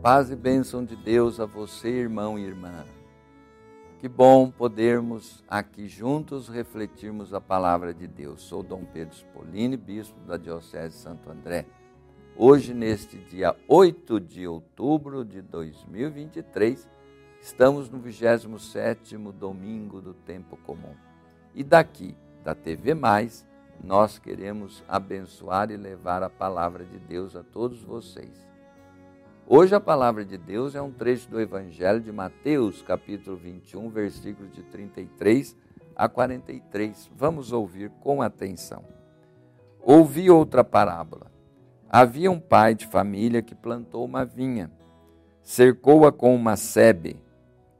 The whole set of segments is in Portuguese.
Paz e bênção de Deus a você, irmão e irmã. Que bom podermos aqui juntos refletirmos a palavra de Deus. Sou Dom Pedro Spolini, bispo da Diocese de Santo André. Hoje, neste dia 8 de outubro de 2023, estamos no 27º domingo do tempo comum. E daqui, da TV Mais, nós queremos abençoar e levar a palavra de Deus a todos vocês. Hoje a palavra de Deus é um trecho do Evangelho de Mateus, capítulo 21, versículos de 33 a 43. Vamos ouvir com atenção. Ouvi outra parábola. Havia um pai de família que plantou uma vinha, cercou-a com uma sebe,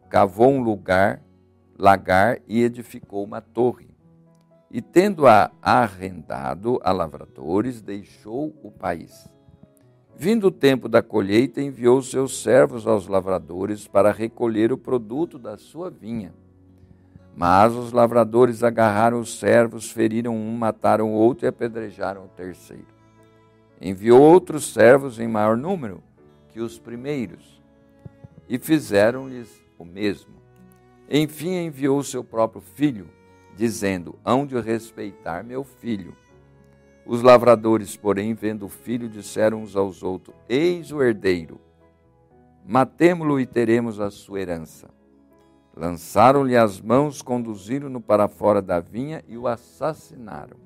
cavou um lugar, lagar e edificou uma torre. E tendo-a arrendado a lavradores, deixou o país Vindo o tempo da colheita, enviou seus servos aos lavradores para recolher o produto da sua vinha. Mas os lavradores agarraram os servos, feriram um, mataram o outro e apedrejaram o terceiro. Enviou outros servos em maior número que os primeiros e fizeram-lhes o mesmo. Enfim, enviou seu próprio filho, dizendo: Hão de respeitar meu filho. Os lavradores, porém, vendo o filho, disseram uns aos outros: Eis o herdeiro, matemo-lo e teremos a sua herança. Lançaram-lhe as mãos, conduziram-no para fora da vinha e o assassinaram.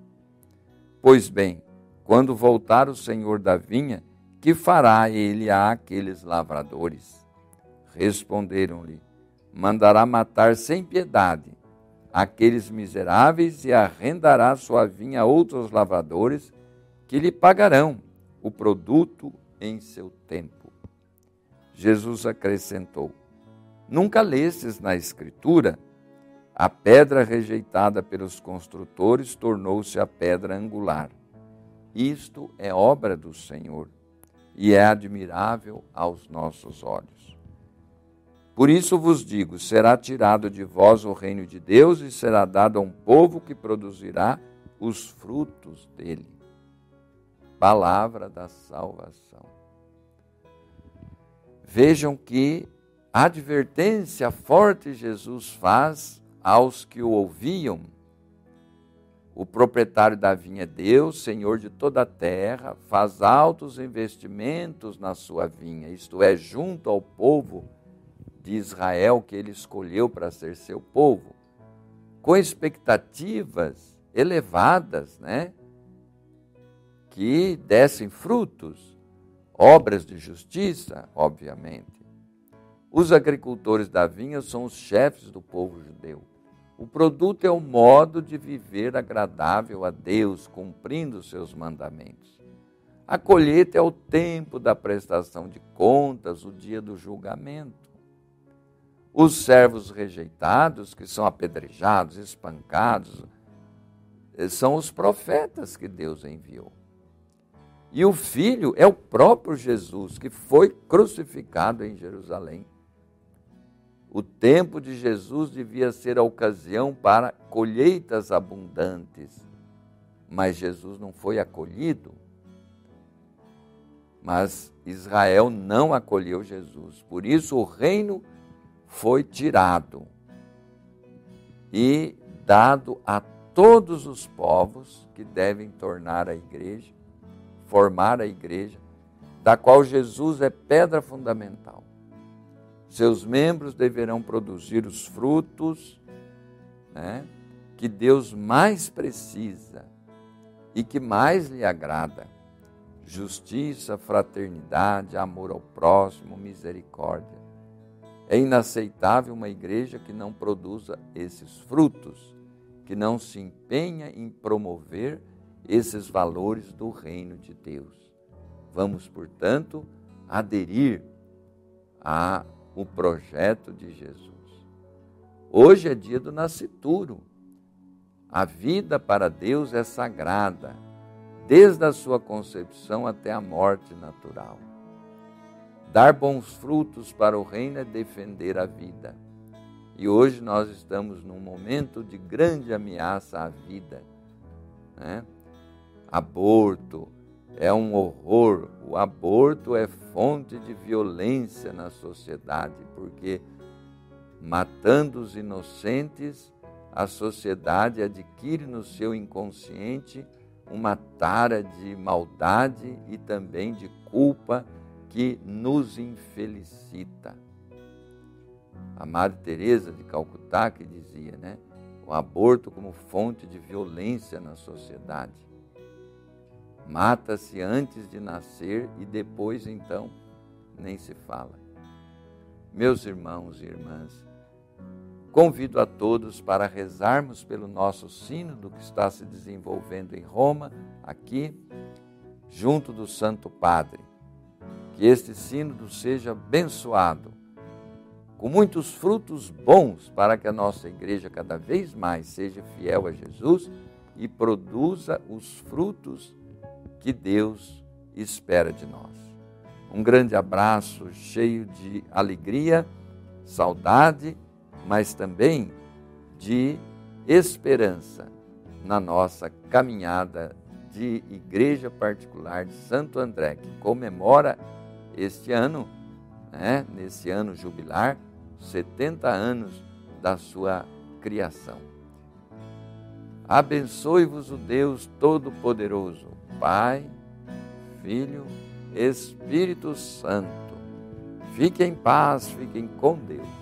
Pois bem, quando voltar o senhor da vinha, que fará ele a aqueles lavradores? Responderam-lhe: Mandará matar sem piedade aqueles miseráveis e arrendará sua vinha a outros lavradores que lhe pagarão o produto em seu tempo. Jesus acrescentou: Nunca lestes na Escritura? A pedra rejeitada pelos construtores tornou-se a pedra angular. Isto é obra do Senhor e é admirável aos nossos olhos. Por isso vos digo: será tirado de vós o reino de Deus e será dado a um povo que produzirá os frutos dele. Palavra da salvação. Vejam que advertência forte Jesus faz aos que o ouviam. O proprietário da vinha é Deus, Senhor de toda a terra, faz altos investimentos na sua vinha, isto é, junto ao povo de Israel que ele escolheu para ser seu povo, com expectativas elevadas, né? Que dessem frutos, obras de justiça, obviamente. Os agricultores da vinha são os chefes do povo judeu. O produto é o modo de viver agradável a Deus, cumprindo seus mandamentos. A colheita é o tempo da prestação de contas, o dia do julgamento. Os servos rejeitados, que são apedrejados, espancados, eh, são os profetas que Deus enviou. E o filho é o próprio Jesus, que foi crucificado em Jerusalém. O tempo de Jesus devia ser a ocasião para colheitas abundantes, mas Jesus não foi acolhido. Mas Israel não acolheu Jesus. Por isso o reino foi tirado e dado a todos os povos que devem tornar a igreja, formar a igreja, da qual Jesus é pedra fundamental. Seus membros deverão produzir os frutos né, que Deus mais precisa e que mais lhe agrada: justiça, fraternidade, amor ao próximo, misericórdia. É inaceitável uma igreja que não produza esses frutos, que não se empenha em promover esses valores do reino de Deus. Vamos, portanto, aderir ao projeto de Jesus. Hoje é dia do nascituro. A vida para Deus é sagrada, desde a sua concepção até a morte natural. Dar bons frutos para o reino é defender a vida. E hoje nós estamos num momento de grande ameaça à vida. Né? Aborto, é um horror. O aborto é fonte de violência na sociedade, porque matando os inocentes, a sociedade adquire no seu inconsciente uma tara de maldade e também de culpa que nos infelicita. A Madre Teresa de Calcutá que dizia, né, o aborto como fonte de violência na sociedade. Mata-se antes de nascer e depois então nem se fala. Meus irmãos e irmãs, convido a todos para rezarmos pelo nosso sínodo que está se desenvolvendo em Roma, aqui, junto do Santo Padre. Que este sínodo seja abençoado, com muitos frutos bons, para que a nossa igreja cada vez mais seja fiel a Jesus e produza os frutos que Deus espera de nós. Um grande abraço cheio de alegria, saudade, mas também de esperança na nossa caminhada de Igreja Particular de Santo André, que comemora este ano, né, nesse ano jubilar, 70 anos da sua criação. Abençoe-vos o Deus Todo-Poderoso, Pai, Filho, Espírito Santo. Fiquem em paz, fiquem com Deus.